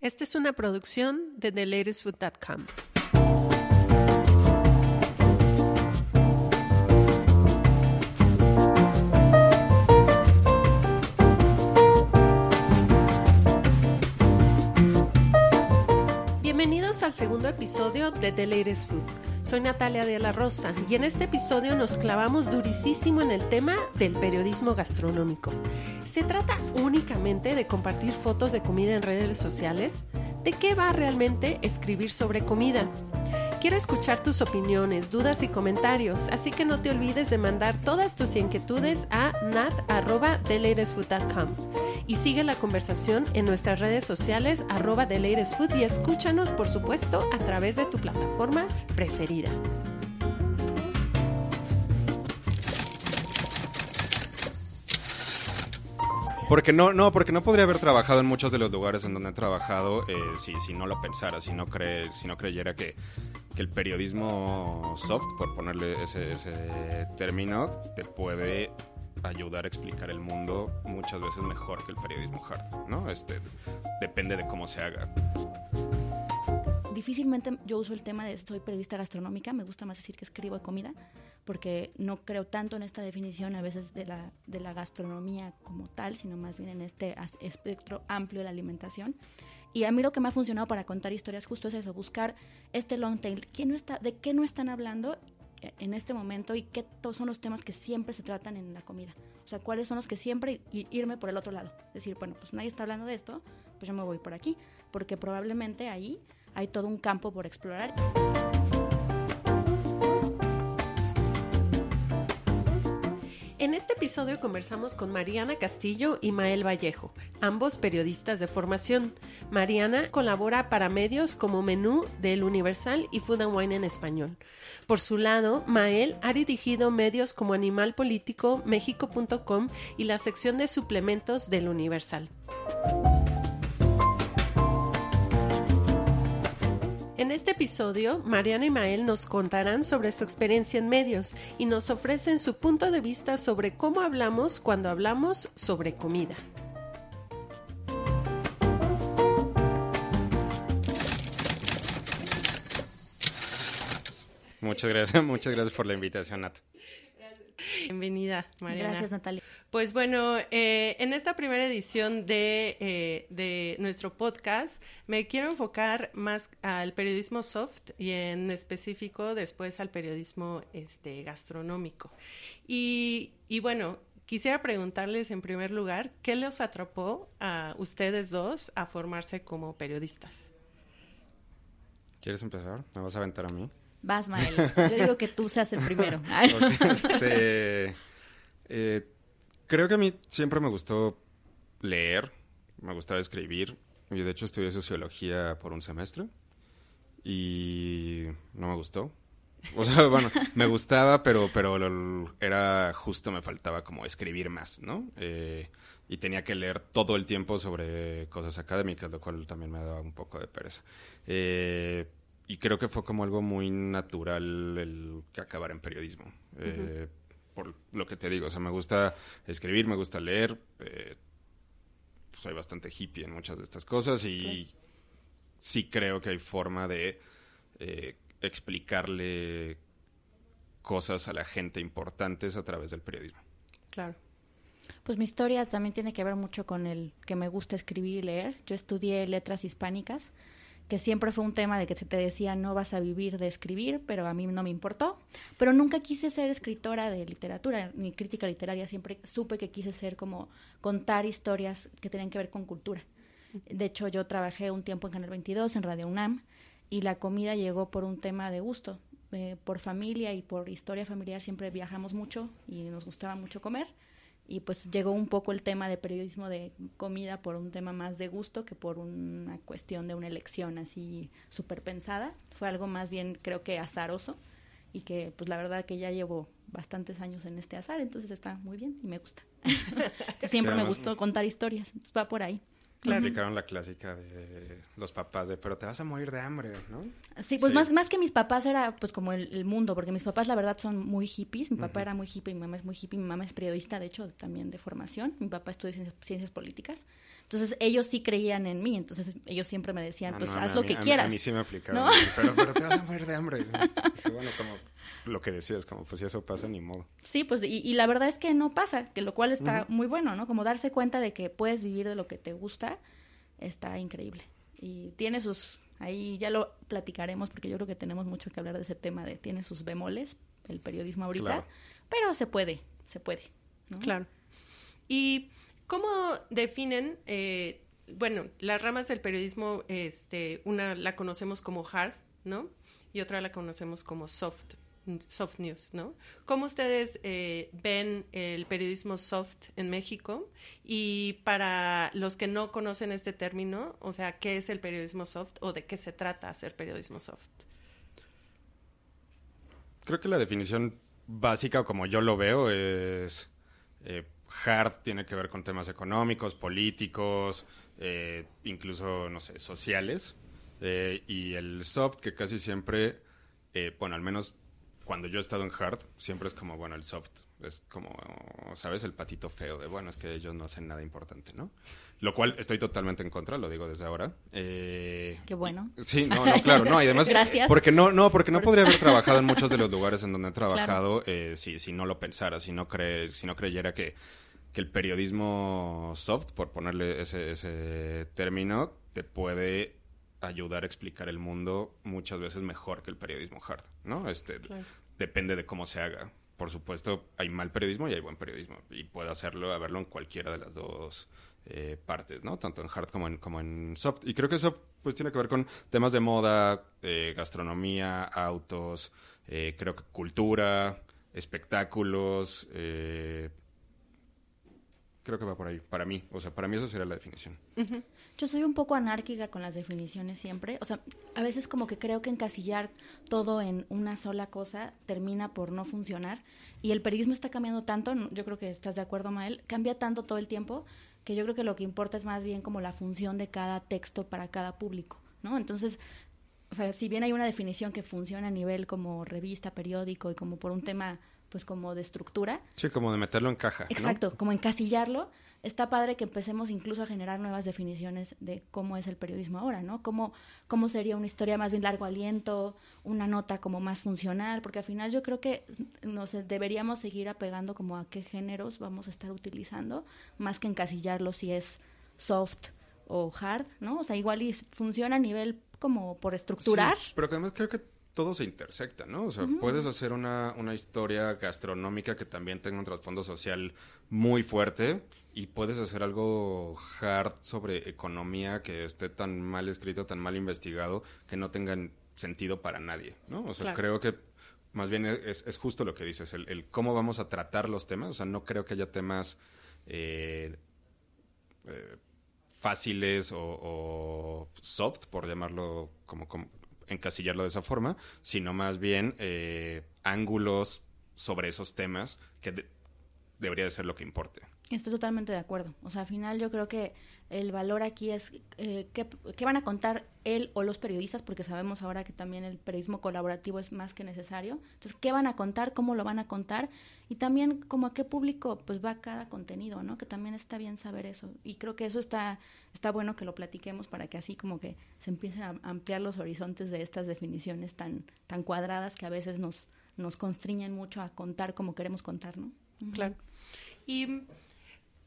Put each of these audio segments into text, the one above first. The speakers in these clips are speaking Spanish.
Esta es una producción de thelatestfood.com. Bienvenidos al segundo episodio de The Latest Food. Soy Natalia de la Rosa y en este episodio nos clavamos durísimo en el tema del periodismo gastronómico. ¿Se trata únicamente de compartir fotos de comida en redes sociales? ¿De qué va realmente escribir sobre comida? Quiero escuchar tus opiniones, dudas y comentarios, así que no te olvides de mandar todas tus inquietudes a nat.thelatestfood.com y sigue la conversación en nuestras redes sociales arroba y escúchanos por supuesto a través de tu plataforma preferida. Porque no, no, porque no podría haber trabajado en muchos de los lugares en donde he trabajado eh, si, no lo pensara, si no, creyera que, que el periodismo soft, por ponerle ese, ese término, te puede ayudar a explicar el mundo muchas veces mejor que el periodismo hard, ¿no? Este, depende de cómo se haga. Difícilmente yo uso el tema de soy periodista gastronómica, me gusta más decir que escribo de comida, porque no creo tanto en esta definición a veces de la, de la gastronomía como tal, sino más bien en este espectro amplio de la alimentación. Y a mí lo que me ha funcionado para contar historias justo es eso, buscar este long tail, ¿quién no está, de qué no están hablando en este momento y qué son los temas que siempre se tratan en la comida. O sea, cuáles son los que siempre y irme por el otro lado. Decir, bueno, pues nadie está hablando de esto, pues yo me voy por aquí, porque probablemente ahí hay todo un campo por explorar. En este episodio conversamos con Mariana Castillo y Mael Vallejo, ambos periodistas de formación. Mariana colabora para medios como Menú del Universal y Food and Wine en español. Por su lado, Mael ha dirigido medios como Animal Político, México.com y la sección de suplementos del Universal. En este episodio, Mariana y Mael nos contarán sobre su experiencia en medios y nos ofrecen su punto de vista sobre cómo hablamos cuando hablamos sobre comida. Muchas gracias, muchas gracias por la invitación, Nat. Bienvenida, Mariana. Gracias, Natalia. Pues bueno, eh, en esta primera edición de, eh, de, nuestro podcast me quiero enfocar más al periodismo soft y en específico después al periodismo este, gastronómico. Y, y bueno, quisiera preguntarles en primer lugar, ¿qué los atrapó a ustedes dos a formarse como periodistas? ¿Quieres empezar? ¿Me vas a aventar a mí? Vas, Mael. Yo digo que tú seas el primero. este, eh, creo que a mí siempre me gustó leer, me gustaba escribir. Yo de hecho estudié sociología por un semestre y no me gustó. O sea, bueno, me gustaba, pero, pero era justo, me faltaba como escribir más, ¿no? Eh, y tenía que leer todo el tiempo sobre cosas académicas, lo cual también me daba un poco de pereza. Eh, y creo que fue como algo muy natural el que acabar en periodismo. Eh, por lo que te digo, o sea, me gusta escribir, me gusta leer. Eh, soy bastante hippie en muchas de estas cosas y sí creo que hay forma de eh, explicarle cosas a la gente importantes a través del periodismo. Claro. Pues mi historia también tiene que ver mucho con el que me gusta escribir y leer. Yo estudié letras hispánicas, que siempre fue un tema de que se te decía no vas a vivir de escribir, pero a mí no me importó. Pero nunca quise ser escritora de literatura ni crítica literaria, siempre supe que quise ser como contar historias que tenían que ver con cultura. De hecho, yo trabajé un tiempo en Canal 22, en Radio UNAM, y la comida llegó por un tema de gusto. Eh, por familia y por historia familiar siempre viajamos mucho y nos gustaba mucho comer y pues llegó un poco el tema de periodismo de comida por un tema más de gusto que por una cuestión de una elección así súper pensada. Fue algo más bien creo que azaroso y que pues la verdad que ya llevo bastantes años en este azar, entonces está muy bien y me gusta. Siempre me gustó contar historias, entonces va por ahí. Claro. Aplicaron la clásica de los papás de, pero te vas a morir de hambre, ¿no? Sí, pues Más, más que mis papás era pues como el, mundo, porque mis papás la verdad son muy hippies. Mi papá era muy hippie, mi mamá es muy hippie, mi mamá es periodista, de hecho, también de formación. Mi papá estudia ciencias, políticas. Entonces ellos sí creían en mí, entonces ellos siempre me decían, ah, pues haz lo que quieras. A mí sí me aplicaron, pero, pero te vas a morir de hambre. bueno, como lo que decías, como pues si eso pasa, ni modo. Sí, pues y, la verdad es que no pasa, que lo cual está muy bueno, ¿no? Como darse cuenta de que puedes vivir de lo que te gusta, está increíble. Y tiene sus, ahí ya lo platicaremos porque yo creo que tenemos mucho que hablar de ese tema de, tiene sus bemoles, el periodismo ahorita, pero se puede, se puede. ¿no? Claro. ¿Y cómo definen, eh, bueno, las ramas del periodismo, este, una la conocemos como hard, ¿no? Y otra la conocemos como soft soft news, ¿no? ¿Cómo ustedes eh, ven el periodismo soft en México? Y para los que no conocen este término, o sea, ¿qué es el periodismo soft o de qué se trata hacer periodismo soft? Creo que la definición básica, como yo lo veo, es eh, hard tiene que ver con temas económicos, políticos, eh, incluso, no sé, sociales. y el soft, que casi siempre, bueno, al menos cuando yo he estado en hard, siempre es como, bueno, el soft es como, ¿sabes? El patito feo de, bueno, es que ellos no hacen nada importante, ¿no? Lo cual estoy totalmente en contra, lo digo desde ahora. Eh, Qué bueno. Sí, no, no, claro, no, y además... Gracias. Porque no, no, porque no podría haber trabajado en muchos de los lugares en donde he trabajado eh, si, si no lo pensara, si no, cre si no creyera que, que el periodismo soft, por ponerle ese, ese término, te puede ayudar a explicar el mundo muchas veces mejor que el periodismo hard, ¿no? Este, Depende de cómo se haga. Por supuesto, hay mal periodismo y hay buen periodismo. Y puede hacerlo, a verlo en cualquiera de las dos eh, partes, ¿no? Tanto en hard como en, como en soft. Y creo que eso pues tiene que ver con temas de moda, eh, gastronomía, autos, eh, creo que cultura, espectáculos, creo que va por ahí, para mí. O sea, para mí esa sería la definición. Yo soy un poco anárquica con las definiciones siempre. O sea, a veces como que creo que encasillar todo en una sola cosa termina por no funcionar. Y el periodismo está cambiando tanto, yo creo que estás de acuerdo, Mael, cambia tanto todo el tiempo que yo creo que lo que importa es más bien como la función de cada texto para cada público, ¿no? Entonces, o sea, si bien hay una definición que funciona a nivel como revista, periódico y como por un tema pues como de estructura. Sí, como de meterlo en caja. Exacto, como encasillarlo está padre que empecemos incluso a generar nuevas definiciones de cómo es el periodismo ahora, ¿no? Cómo, cómo sería una historia más bien largo aliento, una nota como más funcional, porque al final yo creo que nos deberíamos seguir apegando como a qué géneros vamos a estar utilizando, más que encasillarlo si es soft o hard, ¿no? O sea, igual y funciona a nivel como por estructurar. pero además creo que todo se intersecta, ¿no? O sea, puedes hacer una, una historia gastronómica que también tenga un trasfondo social muy fuerte y puedes hacer algo hard sobre economía que esté tan mal escrito, tan mal investigado, que no tengan sentido para nadie, ¿no? O sea, creo que más bien es, es, justo lo que dices, el, cómo vamos a tratar los temas. O sea, no creo que haya temas eh, eh, fáciles o, soft, por llamarlo como, como, encasillarlo de esa forma, sino más bien eh, ángulos sobre esos temas que debería de ser lo que importe. Estoy totalmente de acuerdo. O sea, al final yo creo que el valor aquí es eh, qué, van a contar él o los periodistas, porque sabemos ahora que también el periodismo colaborativo es más que necesario. Entonces, ¿qué van a contar? ¿Cómo lo van a contar? Y también como a qué público pues va cada contenido, ¿no? Que también está bien saber eso. Y creo que eso está, está bueno que lo platiquemos para que así como que se empiecen a ampliar los horizontes de estas definiciones tan, tan cuadradas que a veces nos, nos constriñen mucho a contar como queremos contar, ¿no? Claro. Y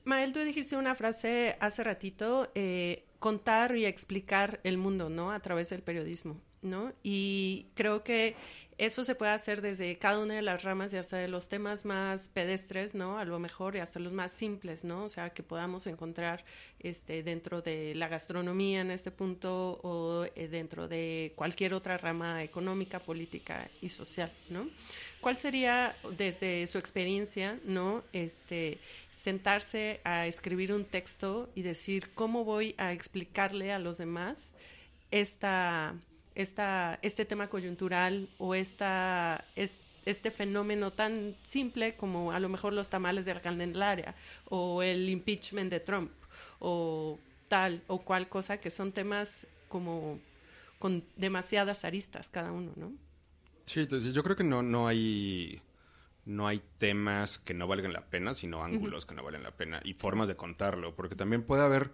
Mael, tú dijiste una frase hace ratito, eh, contar y explicar el mundo, ¿no? A través del periodismo, ¿no? Y creo que eso se puede hacer desde cada una de las ramas y hasta de los temas más pedestres, ¿no? A lo mejor y hasta los más simples, ¿no? O sea, que podamos encontrar este, dentro de la gastronomía en este punto o eh, dentro de cualquier otra rama económica, política y social, ¿no? ¿Cuál sería, desde su experiencia, ¿no? Este, sentarse a escribir un texto y decir cómo voy a explicarle a los demás esta esta, este tema coyuntural o esta, este fenómeno tan simple como a lo mejor los tamales de la Candelaria o el impeachment de Trump o tal o cual cosa que son temas como con demasiadas aristas cada uno, ¿no? Sí, entonces yo creo que no, no hay no hay temas que no valgan la pena, sino ángulos que no valen la pena y formas de contarlo, porque también puede haber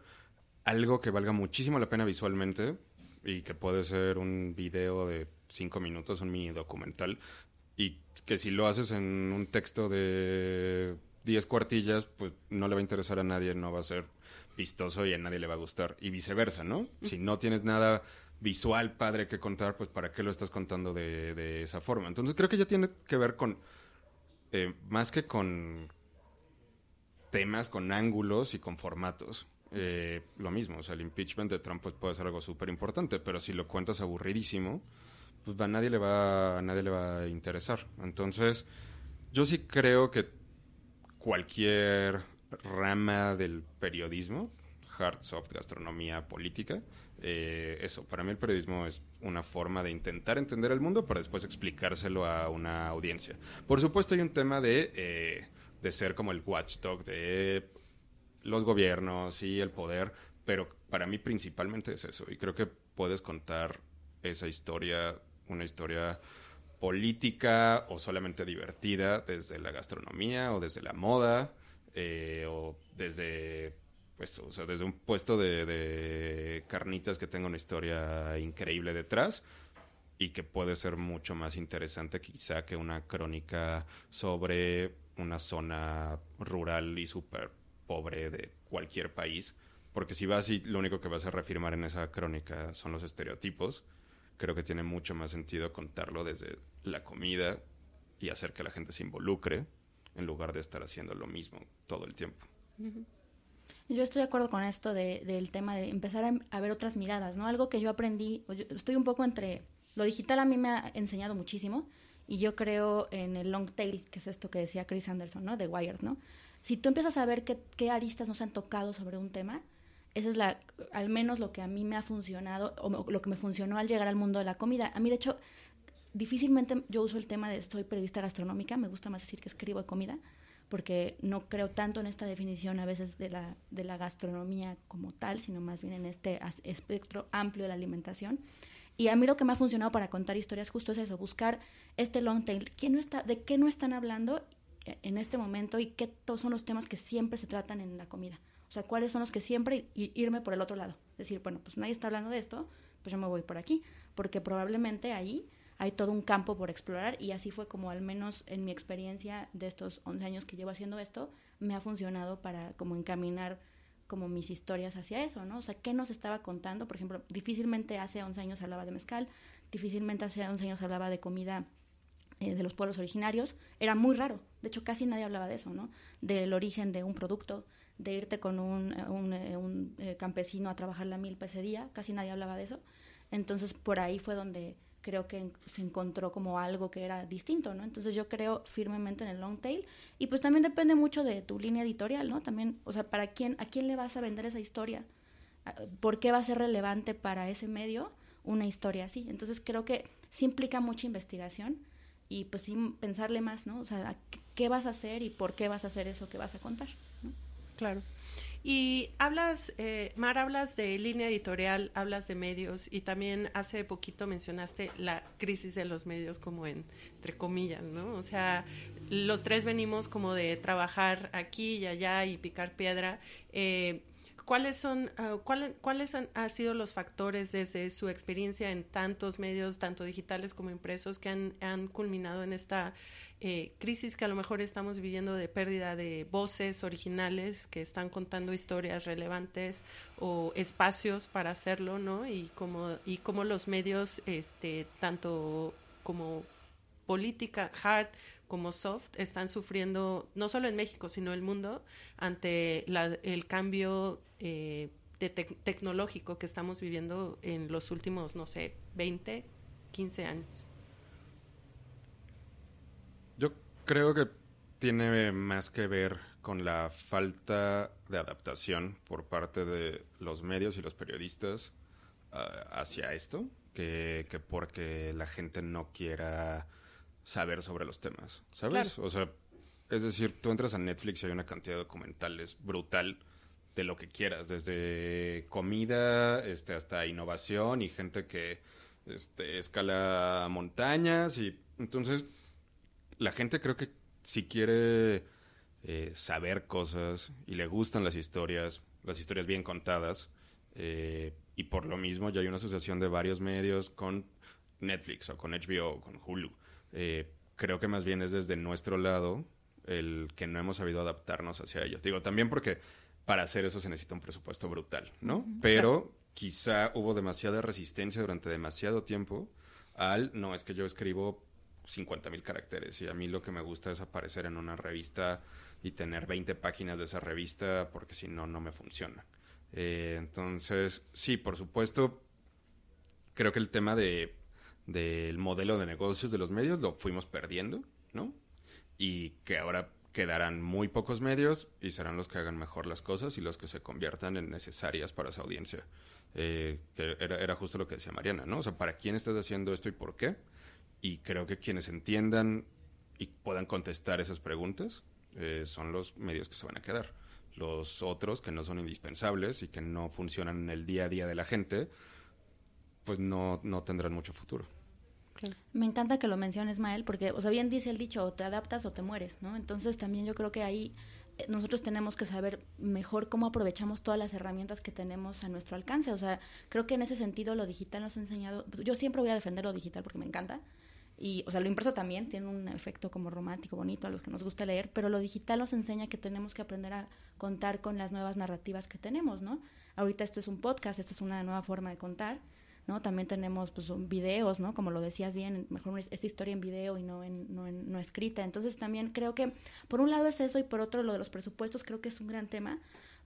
algo que valga muchísimo la pena visualmente, y que puede ser un video de cinco minutos, un mini documental, y que si lo haces en un texto de diez cuartillas, pues no le va a interesar a nadie, no va a ser vistoso y a nadie le va a gustar, y viceversa, ¿no? Si no tienes nada visual padre que contar, pues ¿para qué lo estás contando de, de esa forma? Entonces creo que ya tiene que ver con, eh, más que con temas, con ángulos y con formatos. Eh, lo mismo, o sea, el impeachment de Trump pues, puede ser algo súper importante, pero si lo cuentas aburridísimo, pues a nadie le va, a nadie le va a interesar. Entonces, yo sí creo que cualquier rama del periodismo, hard, soft, gastronomía, política, eh, eso, para mí el periodismo es una forma de intentar entender el mundo para después explicárselo a una audiencia. Por supuesto hay un tema de, eh, de ser como el watchdog, de los gobiernos y el poder, pero para mí principalmente es eso. Y creo que puedes contar esa historia, una historia política o solamente divertida desde la gastronomía o desde la moda eh, o desde pues o sea desde un puesto de, de, carnitas que tenga una historia increíble detrás y que puede ser mucho más interesante quizá que una crónica sobre una zona rural y súper pobre de cualquier país, porque si vas y lo único que vas a reafirmar en esa crónica son los estereotipos, creo que tiene mucho más sentido contarlo desde la comida y hacer que la gente se involucre en lugar de estar haciendo lo mismo todo el tiempo. Yo estoy de acuerdo con esto de, del tema de empezar a, ver otras miradas, ¿no? Algo que yo aprendí, estoy un poco entre, lo digital a mí me ha enseñado muchísimo y yo creo en el long tail, que es esto que decía Chris Anderson, ¿no? De Wired, ¿no? Si tú empiezas a ver qué, qué aristas nos han tocado sobre un tema, esa es la, al menos lo que a mí me ha funcionado, o lo que me funcionó al llegar al mundo de la comida. A mí, de hecho, difícilmente yo uso el tema de soy periodista gastronómica, me gusta más decir que escribo de comida, porque no creo tanto en esta definición a veces de la, de la gastronomía como tal, sino más bien en este espectro amplio de la alimentación. Y a mí lo que me ha funcionado para contar historias justo es eso, buscar este long tail, ¿quién no está, de qué no están hablando en este momento y qué son los temas que siempre se tratan en la comida. O sea, cuáles son los que siempre irme por el otro lado. Decir, bueno, pues nadie está hablando de esto, pues yo me voy por aquí, porque probablemente ahí hay todo un campo por explorar y así fue como al menos en mi experiencia de estos 11 años que llevo haciendo esto, me ha funcionado para como encaminar como mis historias hacia eso, ¿no? O sea, ¿qué nos estaba contando? Por ejemplo, difícilmente hace 11 años hablaba de mezcal, difícilmente hace 11 años hablaba de comida eh, de los pueblos originarios, era muy raro. De hecho, casi nadie hablaba de eso, ¿no? Del origen de un producto, de irte con un, eh, un, eh, campesino a trabajar la milpa ese día, casi nadie hablaba de eso. Entonces, por ahí fue donde creo que se encontró como algo que era distinto, ¿no? Entonces yo creo firmemente en el long tail y pues también depende mucho de tu línea editorial, ¿no? También, o sea, para quién a quién le vas a vender esa historia? ¿Por qué va a ser relevante para ese medio una historia así? Entonces creo que sí implica mucha investigación y pues sin pensarle más, ¿no? O sea, ¿qué vas a hacer y por qué vas a hacer eso que vas a contar? Claro. Y hablas, eh, Mar, hablas de línea editorial, hablas de medios y también hace poquito mencionaste la crisis de los medios como en, entre comillas, ¿no? O sea, los tres venimos como de trabajar aquí y allá y picar piedra. Eh, ¿Cuáles son, uh, cuáles, cuáles han, han, sido los factores desde su experiencia en tantos medios, tanto digitales como impresos, que han, han culminado en esta eh, crisis que a lo mejor estamos viviendo de pérdida de voces originales que están contando historias relevantes o espacios para hacerlo, ¿no? Y como, y como los medios, este, tanto como política hard como soft están sufriendo, no solo en México, sino el mundo, ante la, el cambio eh, de te tecnológico que estamos viviendo en los últimos, no sé, 20, 15 años. Yo creo que tiene más que ver con la falta de adaptación por parte de los medios y los periodistas uh, hacia esto, que, que porque la gente no quiera saber sobre los temas, ¿sabes? Claro. O sea, es decir, tú entras a Netflix y hay una cantidad de documentales brutal de lo que quieras, desde comida este, hasta innovación y gente que este, escala montañas y entonces la gente creo que si quiere eh, saber cosas y le gustan las historias, las historias bien contadas, eh, y por lo mismo ya hay una asociación de varios medios con Netflix o con HBO o con Hulu eh, creo que más bien es desde nuestro lado el que no hemos sabido adaptarnos hacia ello. Digo, también porque para hacer eso se necesita un presupuesto brutal, ¿no? Pero claro. quizá hubo demasiada resistencia durante demasiado tiempo al, no, es que yo escribo 50 mil caracteres y a mí lo que me gusta es aparecer en una revista y tener 20 páginas de esa revista porque si no, no me funciona. Eh, entonces, sí, por supuesto, creo que el tema de del modelo de negocios de los medios lo fuimos perdiendo, ¿no? Y que ahora quedarán muy pocos medios y serán los que hagan mejor las cosas y los que se conviertan en necesarias para esa audiencia. Eh, que era, era, justo lo que decía Mariana, ¿no? O sea, ¿para quién estás haciendo esto y por qué? Y creo que quienes entiendan y puedan contestar esas preguntas eh, son los medios que se van a quedar. Los otros que no son indispensables y que no funcionan en el día a día de la gente, pues no, no tendrán mucho futuro. Me encanta que lo menciones, Mael, porque, o sea, bien dice el dicho, o te adaptas o te mueres, ¿no? Entonces también yo creo que ahí eh, nosotros tenemos que saber mejor cómo aprovechamos todas las herramientas que tenemos a nuestro alcance. O sea, creo que en ese sentido lo digital nos ha enseñado, pues, yo siempre voy a defender lo digital porque me encanta. Y, o sea, lo impreso también tiene un efecto como romántico, bonito a los que nos gusta leer, pero lo digital nos enseña que tenemos que aprender a contar con las nuevas narrativas que tenemos, ¿no? Ahorita esto es un podcast, esta es una nueva forma de contar ¿no? También tenemos pues videos, ¿no? Como lo decías bien, mejor esta historia en video y no en, no en no escrita. Entonces también creo que por un lado es eso y por otro lo de los presupuestos creo que es un gran tema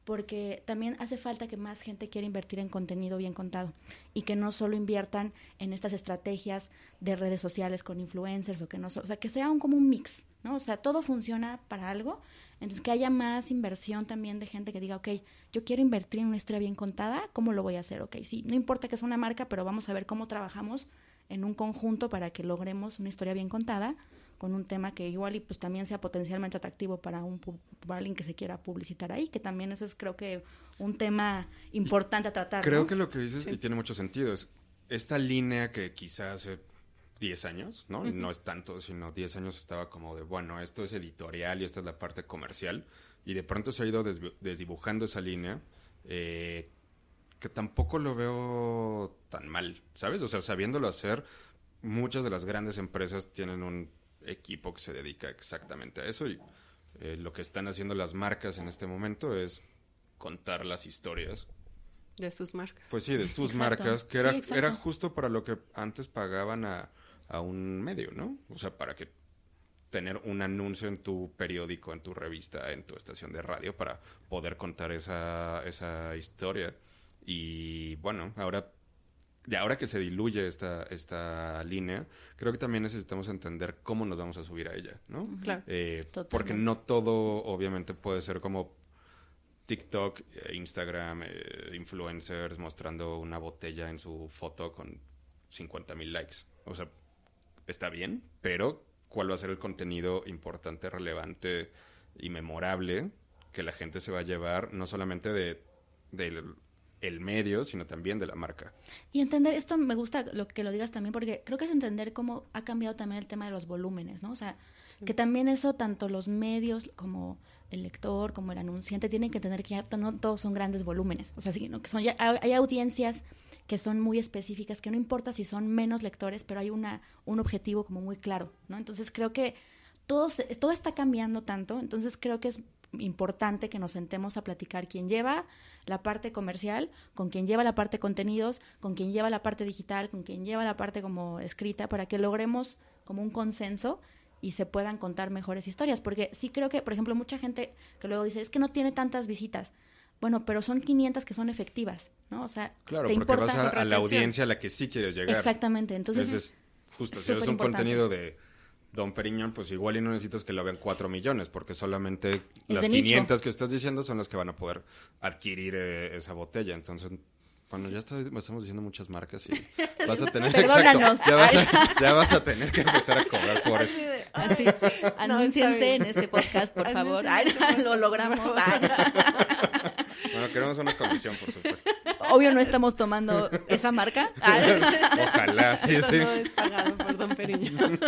porque también hace falta que más gente quiera invertir en contenido bien contado y que no solo inviertan en estas estrategias de redes sociales con influencers o que no, o sea, que sea un, como un mix, ¿no? O sea, todo funciona para algo, entonces, que haya más inversión también de gente que diga, ok, yo quiero invertir en una historia bien contada, ¿cómo lo voy a hacer? Ok, sí, no importa que sea una marca, pero vamos a ver cómo trabajamos en un conjunto para que logremos una historia bien contada con un tema que igual y pues también sea potencialmente atractivo para un para alguien que se quiera publicitar ahí, que también eso es creo que un tema importante a tratar. Creo ¿no? que lo que dices, sí. y tiene mucho sentido, es esta línea que quizás 10 años, ¿no? Uh -huh. No es tanto, sino 10 años estaba como de, bueno, esto es editorial y esta es la parte comercial. Y de pronto se ha ido desdibujando esa línea, eh, que tampoco lo veo tan mal, ¿sabes? O sea, sabiéndolo hacer, muchas de las grandes empresas tienen un equipo que se dedica exactamente a eso y eh, lo que están haciendo las marcas en este momento es contar las historias de sus marcas. Pues sí, de sus exacto. marcas, que era, sí, era justo para lo que antes pagaban a a un medio, ¿no? O sea, para que tener un anuncio en tu periódico, en tu revista, en tu estación de radio para poder contar esa, esa historia. Y bueno, ahora, de ahora que se diluye esta, esta línea, creo que también necesitamos entender cómo nos vamos a subir a ella, ¿no? Claro. Eh, porque no todo, obviamente, puede ser como TikTok, eh, Instagram, eh, influencers mostrando una botella en su foto con 50 mil likes. O sea, está bien, pero ¿cuál va a ser el contenido importante, relevante y memorable que la gente se va a llevar no solamente de del el medio, sino también de la marca. Y entender, esto me gusta lo que lo digas también, porque creo que es entender cómo ha cambiado también el tema de los volúmenes, ¿no? O sea, que también eso, tanto los medios como el lector, como el anunciante, tienen que tener que ya no todos son grandes volúmenes. O sea, sino que son ya, hay audiencias que son muy específicas, que no importa si son menos lectores, pero hay una, un objetivo como muy claro, ¿no? Entonces creo que todo, todo está cambiando tanto, entonces creo que es importante que nos sentemos a platicar quién lleva la parte comercial, con quien lleva la parte contenidos, con quien lleva la parte digital, con quien lleva la parte como escrita, para que logremos como un consenso y se puedan contar mejores historias. Porque sí creo que, por ejemplo, mucha gente que luego dice, es que no tiene tantas visitas. Bueno, pero son 500 que son efectivas, ¿no? O sea, claro, te porque vas a, la audiencia a la que sí quieres llegar. Exactamente, entonces... es, justo, si es un contenido de Don Periñón, pues igual y no necesitas que lo vean 4 millones, porque solamente las 500 que estás diciendo son las que van a poder adquirir eh, esa botella. Entonces, bueno, ya estamos diciendo muchas marcas y vas a tener ya, vas a, ya, vas a, tener que empezar a cobrar por eso. Así, anúnciense en este podcast, por favor. lo logramos. Bueno, queremos una comisión, por supuesto. Obvio no estamos tomando esa marca. Ojalá, sí, sí. No es pagado por Don Periño.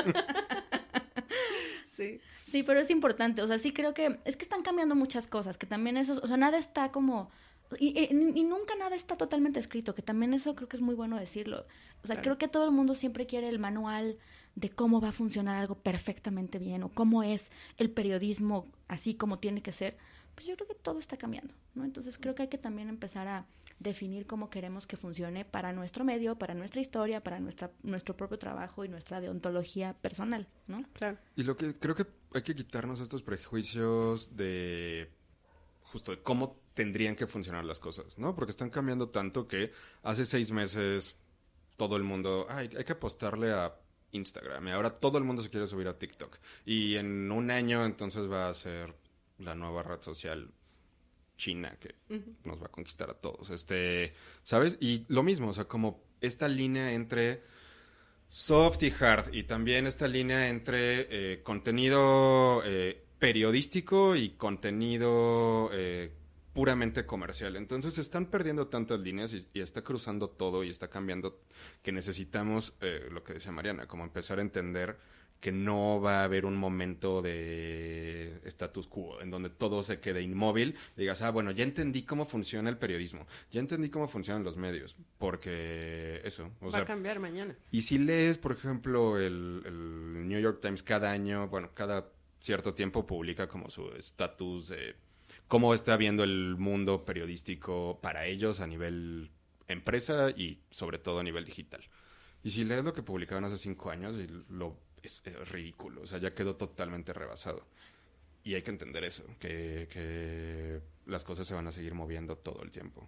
sí. Sí, pero es importante. O sea, sí creo que es que están cambiando muchas cosas, que también eso, o sea, nada está como y, y, nunca nada está totalmente escrito, que también eso creo que es muy bueno decirlo. O sea, creo que todo el mundo siempre quiere el manual de cómo va a funcionar algo perfectamente bien o cómo es el periodismo así como tiene que ser. Pues yo creo que todo está cambiando, ¿no? Entonces creo que hay que también empezar a definir cómo queremos que funcione para nuestro medio, para nuestra historia, para nuestra, nuestro propio trabajo y nuestra deontología personal, ¿no? Claro. Y lo que creo que hay que quitarnos estos prejuicios de justo de cómo tendrían que funcionar las cosas, ¿no? Porque están cambiando tanto que hace seis meses todo el mundo, hay que apostarle a Instagram y ahora todo el mundo se quiere subir a TikTok. Y en un año entonces va a ser la nueva red social china que nos va a conquistar a todos. Este, ¿sabes? Y lo mismo, o sea, como esta línea entre soft y hard y también esta línea entre eh, contenido eh, periodístico y contenido eh, puramente comercial. Entonces se están perdiendo tantas líneas y, está cruzando todo y está cambiando que necesitamos, lo que decía Mariana, como empezar a entender que no va a haber un momento de status quo en donde todo se quede inmóvil y digas, ah, bueno, ya entendí cómo funciona el periodismo, ya entendí cómo funcionan los medios, porque eso. va a cambiar mañana. Y si lees, por ejemplo, el, el New York Times cada año, bueno, cada cierto tiempo publica como su estatus de cómo está viendo el mundo periodístico para ellos a nivel empresa y sobre todo a nivel digital. Y si lees lo que publicaban hace cinco años, lo, es, ridículo, o sea, ya quedó totalmente rebasado. Y hay que entender eso, que, que las cosas se van a seguir moviendo todo el tiempo.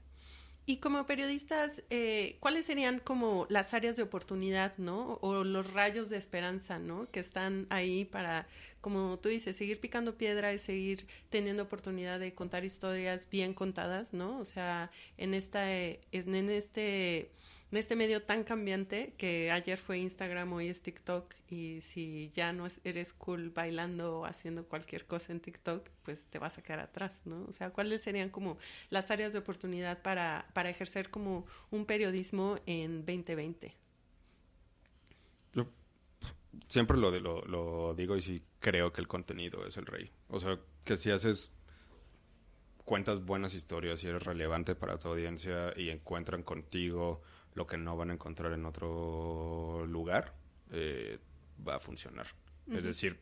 Y como periodistas, eh, ¿cuáles serían como las áreas de oportunidad, ¿no? O los rayos de esperanza, ¿no? Que están ahí para, como tú dices, seguir picando piedra y seguir teniendo oportunidad de contar historias bien contadas, ¿no? O sea, en esta, en este en este medio tan cambiante que ayer fue Instagram, hoy es TikTok y si ya no eres cool bailando o haciendo cualquier cosa en TikTok, pues te vas a quedar atrás, ¿no? O sea, ¿cuáles serían como las áreas de oportunidad para, para ejercer como un periodismo en 2020? Yo siempre lo, lo, lo digo y sí creo que el contenido es el rey. O sea, que si haces cuentas buenas historias y eres relevante para tu audiencia y encuentran contigo lo que no van a encontrar en otro lugar, eh, va a funcionar. Es decir...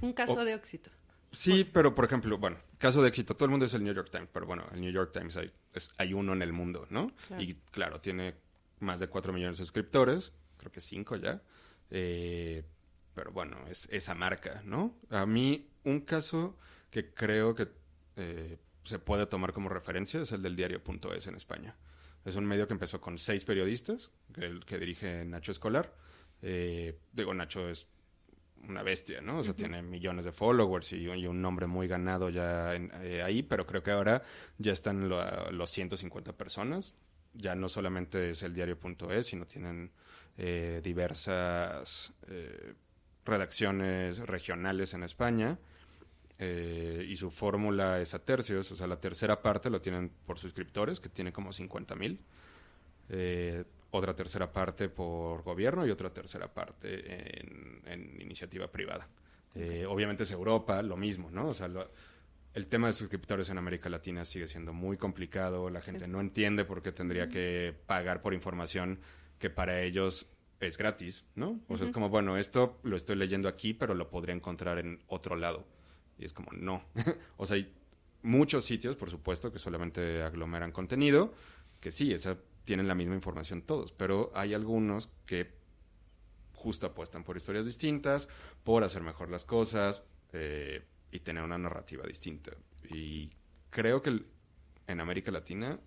Un caso de éxito. Sí, pero por ejemplo, bueno, caso de éxito, todo el mundo es el New York Times, pero bueno, el New York Times hay, hay uno en el mundo, ¿no? Y claro, tiene más de 4 millones de suscriptores, creo que 5 ya, eh, pero bueno, es esa marca, ¿no? A mí, un caso que creo que eh, se puede tomar como referencia es el del diario.es en España. Es un medio que empezó con seis periodistas, que, que dirige Nacho Escolar. Eh, digo, Nacho es una bestia, ¿no? O sea, tiene millones de followers y, un nombre muy ganado ya eh, ahí, pero creo que ahora ya están los 150 personas. Ya no solamente es el diario.es, sino tienen eh, diversas redacciones regionales en España. Eh, y su fórmula es a tercios, o sea, la tercera parte lo tienen por suscriptores, que tiene como 50 mil, eh, otra tercera parte por gobierno y otra tercera parte en, iniciativa privada. Eh, obviamente es Europa, lo mismo, ¿no? O sea, el tema de suscriptores en América Latina sigue siendo muy complicado, la gente no entiende por qué tendría que pagar por información que para ellos es gratis, ¿no? O sea, es como, bueno, esto lo estoy leyendo aquí, pero lo podría encontrar en otro lado. Y es como, no. o sea, hay muchos sitios, por supuesto, que solamente aglomeran contenido, que sí, esa, tienen la misma información todos, pero hay algunos que justo apuestan por historias distintas, por hacer mejor las cosas eh, y tener una narrativa distinta. Y creo que en América Latina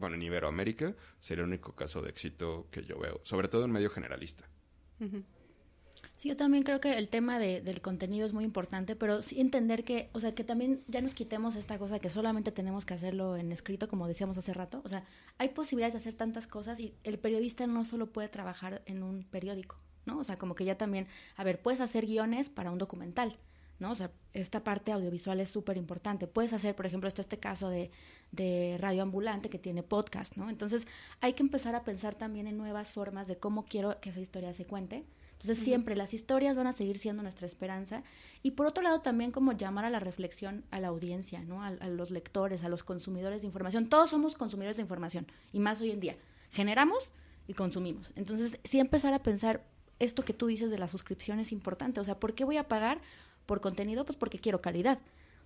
bueno, en Iberoamérica, sería el único caso de éxito que yo veo, sobre todo en medio generalista. Sí, yo también creo que el tema de, del contenido es muy importante, pero sí entender que, o sea, que también ya nos quitemos esta cosa que solamente tenemos que hacerlo en escrito, como decíamos hace rato. O sea, hay posibilidades de hacer tantas cosas y el periodista no solo puede trabajar en un periódico, ¿no? O sea, como que ya también, a ver, puedes hacer guiones para un documental, ¿no? O sea, esta parte audiovisual es súper importante. Puedes hacer, por ejemplo, está este caso de, de Radio Ambulante que tiene podcast, ¿no? Entonces, hay que empezar a pensar también en nuevas formas de cómo quiero que esa historia se cuente. Entonces, siempre las historias van a seguir siendo nuestra esperanza. Y por otro lado, también como llamar a la reflexión a la audiencia, ¿no? A, a los lectores, a los consumidores de información. Todos somos consumidores de información, y más hoy en día. Generamos y consumimos. Entonces, sí empezar a pensar esto que tú dices de la suscripción es importante. O sea, ¿por qué voy a pagar por contenido? Pues porque quiero calidad.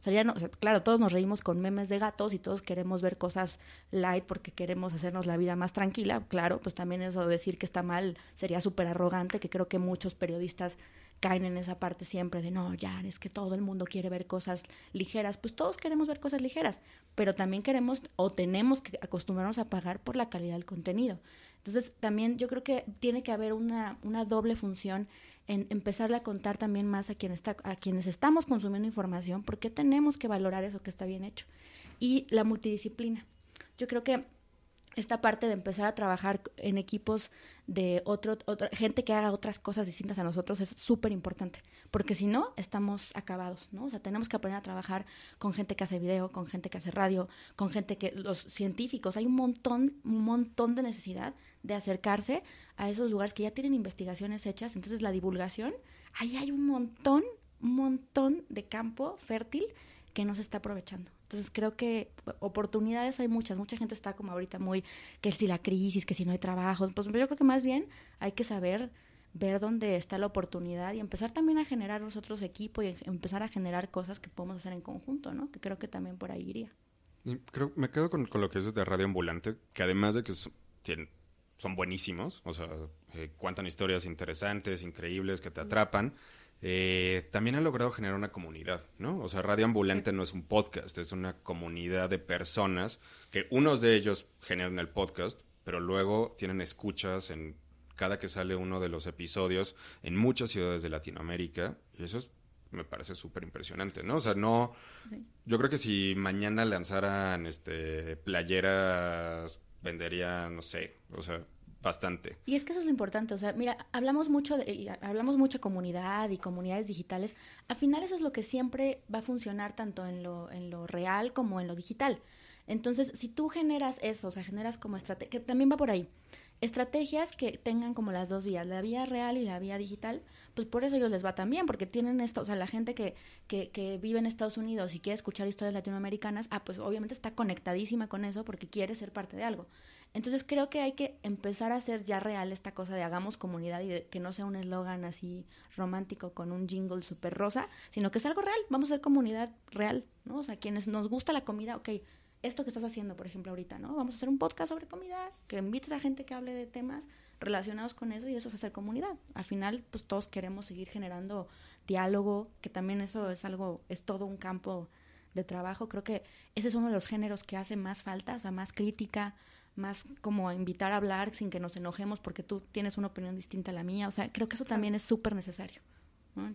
Sea, ya no, claro, todos nos reímos con memes de gatos y todos queremos ver cosas light porque queremos hacernos la vida más tranquila. Claro, pues también eso decir que está mal sería súper arrogante, que creo que muchos periodistas caen en esa parte siempre de no, ya es que todo el mundo quiere ver cosas ligeras. Pues todos queremos ver cosas ligeras, pero también queremos o tenemos que acostumbrarnos a pagar por la calidad del contenido. Entonces, también yo creo que tiene que haber una, una doble función en empezarle a contar también más a, quien está, a quienes estamos consumiendo información, porque tenemos que valorar eso que está bien hecho. Y la multidisciplina. Yo creo que esta parte de empezar a trabajar en equipos de otro, otra gente que haga otras cosas distintas a nosotros es súper importante, porque si no, estamos acabados, ¿no? O sea, tenemos que aprender a trabajar con gente que hace video, con gente que hace radio, con gente que, los científicos, hay un montón, un montón de necesidad de acercarse a esos lugares que ya tienen investigaciones hechas, entonces la divulgación, ahí hay un montón, un montón de campo fértil que no se está aprovechando. Entonces creo que oportunidades hay muchas, mucha gente está como ahorita muy, que si la crisis, que si no hay trabajo, pues yo creo que más bien hay que saber ver dónde está la oportunidad y empezar también a generar nosotros equipo y empezar a generar cosas que podemos hacer en conjunto, ¿no? Que creo que también por ahí iría. creo, me quedo con, lo que dices de Radio Ambulante, que además de que son buenísimos, o sea, eh, cuentan historias interesantes, increíbles, que te atrapan. Eh, también han logrado generar una comunidad, ¿no? O sea, Radio Ambulante no es un podcast, es una comunidad de personas que unos de ellos generan el podcast, pero luego tienen escuchas en cada que sale uno de los episodios en muchas ciudades de Latinoamérica y eso me parece súper impresionante, ¿no? O sea, no... Yo creo que si mañana lanzaran este, playeras vendería, no sé, o sea, bastante. Y es que eso es lo importante, o sea, mira, hablamos mucho de hablamos mucho comunidad y comunidades digitales. Al final eso es lo que siempre va a funcionar tanto en lo en lo real como en lo digital. Entonces, si tú generas eso, o sea, generas como estrategia, que también va por ahí, estrategias que tengan como las dos vías, la vía real y la vía digital, pues por eso ellos les va tan bien, porque tienen esto, o sea, la gente que, que, que vive en Estados Unidos y quiere escuchar historias latinoamericanas, ah, pues obviamente está conectadísima con eso porque quiere ser parte de algo. Entonces creo que hay que empezar a hacer ya real esta cosa de hagamos comunidad y de que no sea un eslogan así romántico con un jingle súper rosa, sino que es algo real, vamos a ser comunidad real, ¿no? O sea, quienes nos gusta la comida, ok, esto que estás haciendo, por ejemplo, ahorita, ¿no? Vamos a hacer un podcast sobre comida, que invites a gente que hable de temas relacionados con eso y eso es hacer comunidad. Al final, pues todos queremos seguir generando diálogo, que también eso es algo, es todo un campo de trabajo. Creo que ese es uno de los géneros que hace más falta, o sea, más crítica, más como invitar a hablar sin que nos enojemos porque tú tienes una opinión distinta a la mía. O sea, creo que eso también es súper necesario.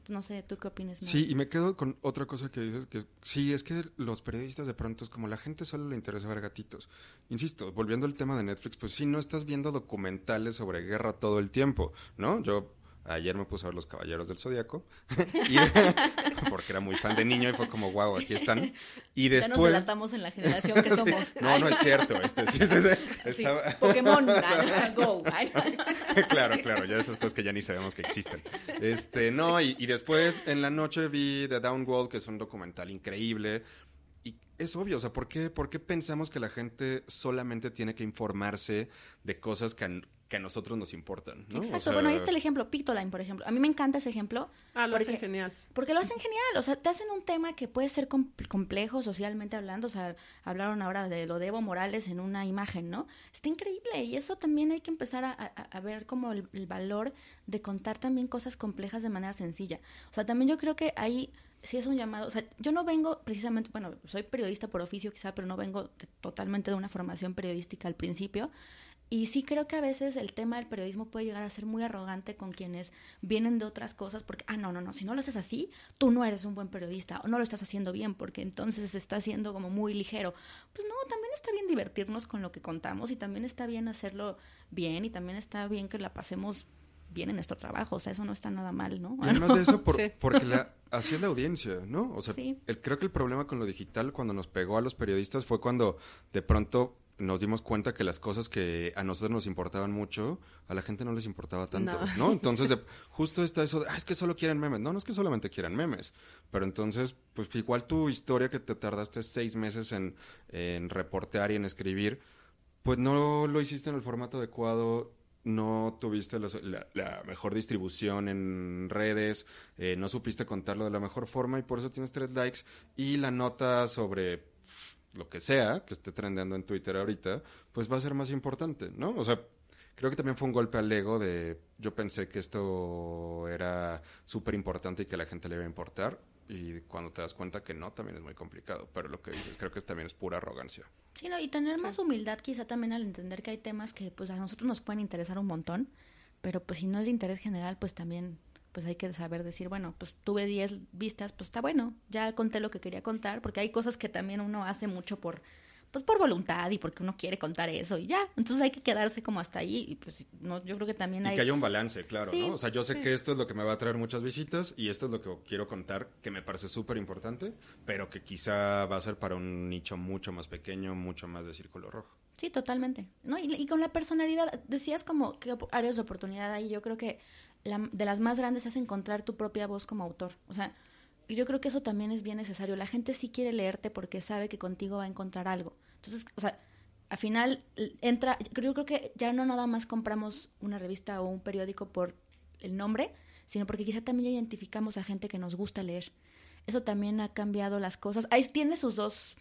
¿no? sé, ¿tú qué opinas? Sí, y me quedo con otra cosa que dices, que sí, es que los periodistas de pronto es como la gente solo le interesa ver gatitos. Insisto, volviendo al tema de Netflix, pues sí, no estás viendo documentales sobre guerra todo el tiempo, ¿no? Yo Ayer me puse a ver Los Caballeros del Zodíaco, porque era muy fan de niño y fue como, wow, aquí están. Y después... Ya nos delatamos en la generación que somos. No, no es cierto. Este, sí, sí, sí. Pokémon, go. claro, claro, ya esas cosas que ya ni sabemos que existen. Este, no, y, y después en la noche vi The Downwall, que es un documental increíble y es obvio, o sea, ¿por qué, ¿por qué pensamos que la gente solamente tiene que informarse de cosas que que a nosotros nos importan? ¿no? O Exacto, sea, bueno, ahí está el ejemplo, Pictoline, por ejemplo. A mí me encanta ese ejemplo. Ah, lo hacen genial. Porque lo hacen genial, o sea, te hacen un tema que puede ser com- complejo socialmente hablando, o sea, hablaron ahora de lo de Evo Morales en una imagen, ¿no? Está increíble y eso también hay que empezar a, a- a ver como el, el valor de contar también cosas complejas de manera sencilla. O sea, también yo creo que ahí sí es un llamado, o sea, yo no vengo precisamente, bueno, soy periodista por oficio quizá, pero no vengo de- totalmente de una formación periodística al principio. Y sí creo que a veces el tema del periodismo puede llegar a ser muy arrogante con quienes vienen de otras cosas porque, ah, no, no, no, si no lo haces así, tú no eres un buen periodista o no lo estás haciendo bien porque entonces se está haciendo como muy ligero. Pues no, también está bien divertirnos con lo que contamos y también está bien hacerlo bien y también está bien que la pasemos bien en nuestro trabajo, o sea, eso no está nada mal, ¿no? Y además de eso, por- Sí. porque la, así es la audiencia, ¿no? O sea, Sí. el- creo que el problema con lo digital cuando nos pegó a los periodistas fue cuando de pronto nos dimos cuenta que las cosas que a nosotros nos importaban mucho, a la gente no les importaba tanto, No. ¿no? Entonces, de- justo está eso de, "Ah, es que solo quieren memes. No, no es que solamente quieran memes, pero entonces, pues igual tu historia que te tardaste seis meses en, en reportear y en escribir, pues no lo hiciste en el formato adecuado, no tuviste los- la, la mejor distribución en redes, eh, no supiste contarlo de la mejor forma y por eso tienes tres likes y la nota sobre lo que sea que esté trendeando en Twitter ahorita, pues va a ser más importante, ¿no? O sea, creo que también fue un golpe al ego de yo pensé que esto era súper importante y que a la gente le iba a importar y cuando te das cuenta que no, también es muy complicado, pero lo que dices creo que también es pura arrogancia. Sí, no, y tener más humildad quizá también al entender que hay temas que pues a nosotros nos pueden interesar un montón, pero pues si no es de interés general, pues también pues hay que saber decir, bueno, pues tuve 10 vistas, pues está bueno, ya conté lo que quería contar, porque hay cosas que también uno hace mucho por pues por voluntad y porque uno quiere contar eso y ya, entonces hay que quedarse como hasta ahí y pues no yo creo que también Y hay que haya un balance, claro, Sí, ¿no? O sea, yo sé sí. que esto es lo que me va a traer muchas visitas y esto es lo que quiero contar, que me parece súper importante, pero que quizá va a ser para un nicho mucho más pequeño, mucho más de círculo rojo. Sí, totalmente. ¿No? Y, y con la personalidad, decías como que áreas de oportunidad ahí, yo creo que la- de las más grandes es encontrar tu propia voz como autor. O sea, yo creo que eso también es bien necesario. La gente sí quiere leerte porque sabe que contigo va a encontrar algo. Entonces, o sea, al final entra, yo creo que ya no nada más compramos una revista o un periódico por el nombre, sino porque quizá también identificamos a gente que nos gusta leer. Eso también ha cambiado las cosas. Ahí tiene sus dos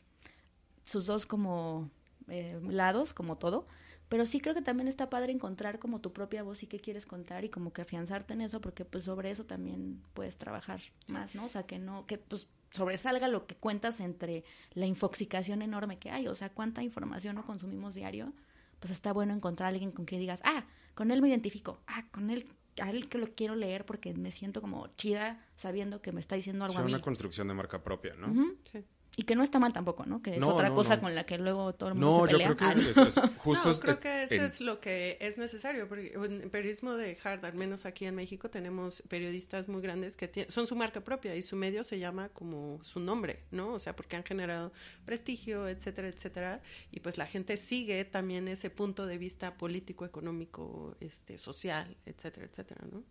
sus dos como eh, lados, como todo. Pero sí creo que también está padre encontrar como tu propia voz y qué quieres contar y como que afianzarte en eso, porque pues sobre eso también puedes trabajar más, ¿no? O sea, que no, que pues sobresalga lo que cuentas entre la infoxicación enorme que hay, o sea, cuánta información no consumimos diario, pues está bueno encontrar a alguien con que digas, ah, con él me identifico, ah, con él, a él que lo quiero leer porque me siento como chida sabiendo que me está diciendo algo Sea a mí. una construcción de marca propia, ¿no? Sí. Y que no está mal tampoco, ¿no? Que es No, otra no, cosa no. con la que luego todo el mundo No, se yo pelea. creo Ah, que no. eso es justo no, creo es- que eso en- es lo que es necesario, porque en el periodismo de hard, al menos aquí en México, tenemos periodistas muy grandes que son su marca propia y su medio se llama como su nombre, ¿no? O sea, porque han generado prestigio, etcétera, etcétera, y pues la gente sigue también ese punto de vista político, económico, este, social, etcétera, etcétera, ¿no?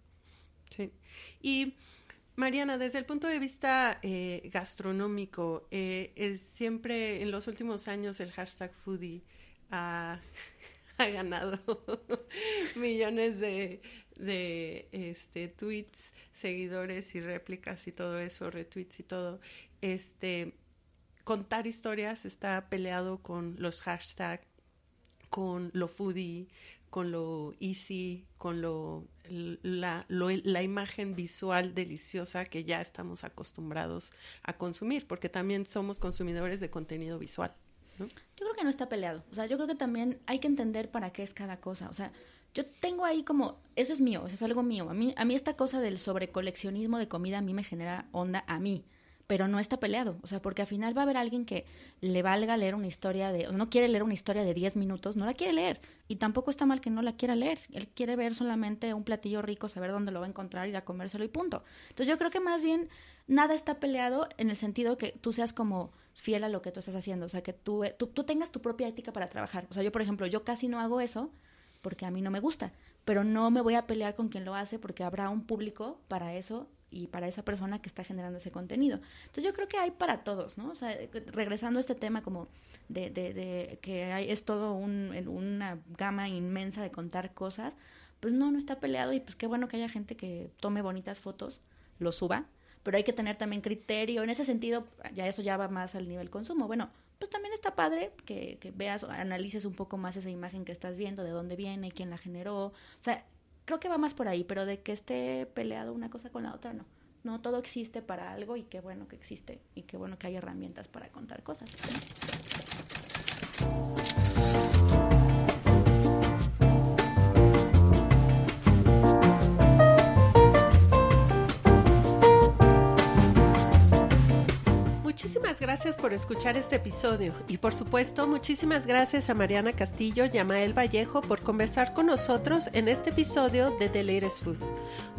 Sí. Y Mariana, desde el punto de vista eh, gastronómico, eh, es siempre en los últimos años el hashtag foodie ha, ha ganado millones de, de este, tweets, seguidores y réplicas y todo eso, retweets y todo. Este, contar historias está peleado con los hashtags, con lo foodie, con lo easy, con lo la, lo- la imagen visual deliciosa que ya estamos acostumbrados a consumir, porque también somos consumidores de contenido visual. ¿no? Yo creo que no está peleado. O sea, yo creo que también hay que entender para qué es cada cosa. O sea, yo tengo ahí como, eso es mío, eso es algo mío. A mí, a mí esta cosa del sobrecoleccionismo de comida a mí me genera onda a mí. Pero no está peleado. O sea, porque al final va a haber alguien que le valga leer una historia de, o no quiere leer una historia de 10 minutos, no la quiere leer. Y tampoco está mal que no la quiera leer. Él quiere ver solamente un platillo rico, saber dónde lo va a encontrar, ir a comérselo y punto. Entonces yo creo que más bien nada está peleado en el sentido que tú seas como fiel a lo que tú estás haciendo. O sea, que tú, tú, tú tengas tu propia ética para trabajar. O sea, yo, por ejemplo, yo casi no hago eso porque a mí no me gusta. Pero no me voy a pelear con quien lo hace porque habrá un público para eso y para esa persona que está generando ese contenido. Entonces yo creo que hay para todos, ¿no? O sea, regresando a este tema como de, de, de que hay, es todo un, una gama inmensa de contar cosas, pues no, no está peleado y pues qué bueno que haya gente que tome bonitas fotos, lo suba, pero hay que tener también criterio. En ese sentido, ya eso ya va más al nivel consumo. Bueno, pues también está padre que, que veas, analices un poco más esa imagen que estás viendo, de dónde viene, quién la generó. O sea, creo que va más por ahí, pero de que esté peleado una cosa con la otra, no. No, todo existe para algo y qué bueno que existe y qué bueno que hay herramientas para contar cosas. Muchísimas gracias por escuchar este episodio y por supuesto muchísimas gracias a Mariana Castillo y a Mael Vallejo por conversar con nosotros en este episodio de The Latest Food.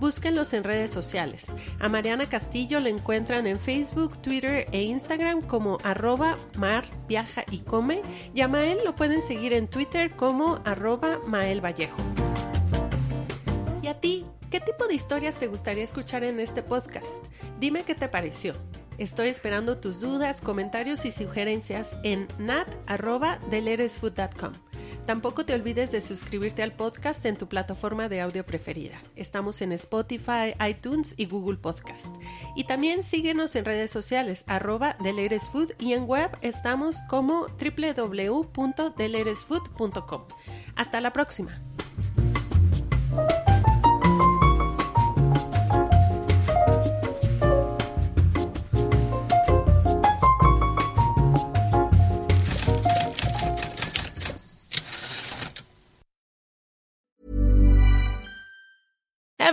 Búsquenlos en redes sociales. A Mariana Castillo la encuentran en Facebook, Twitter e Instagram como arroba mar, viaja y come y a Mael lo pueden seguir en Twitter como arroba Mael Vallejo. ¿Y a ti? ¿Qué tipo de historias te gustaría escuchar en este podcast? Dime qué te pareció. Estoy esperando tus dudas, comentarios y sugerencias en nat.deleresfood.com. Tampoco te olvides de suscribirte al podcast en tu plataforma de audio preferida. Estamos en Spotify, iTunes y Google Podcast. Y también síguenos en redes sociales arroba deleresfood y en web estamos como www.deleresfood.com. Hasta la próxima.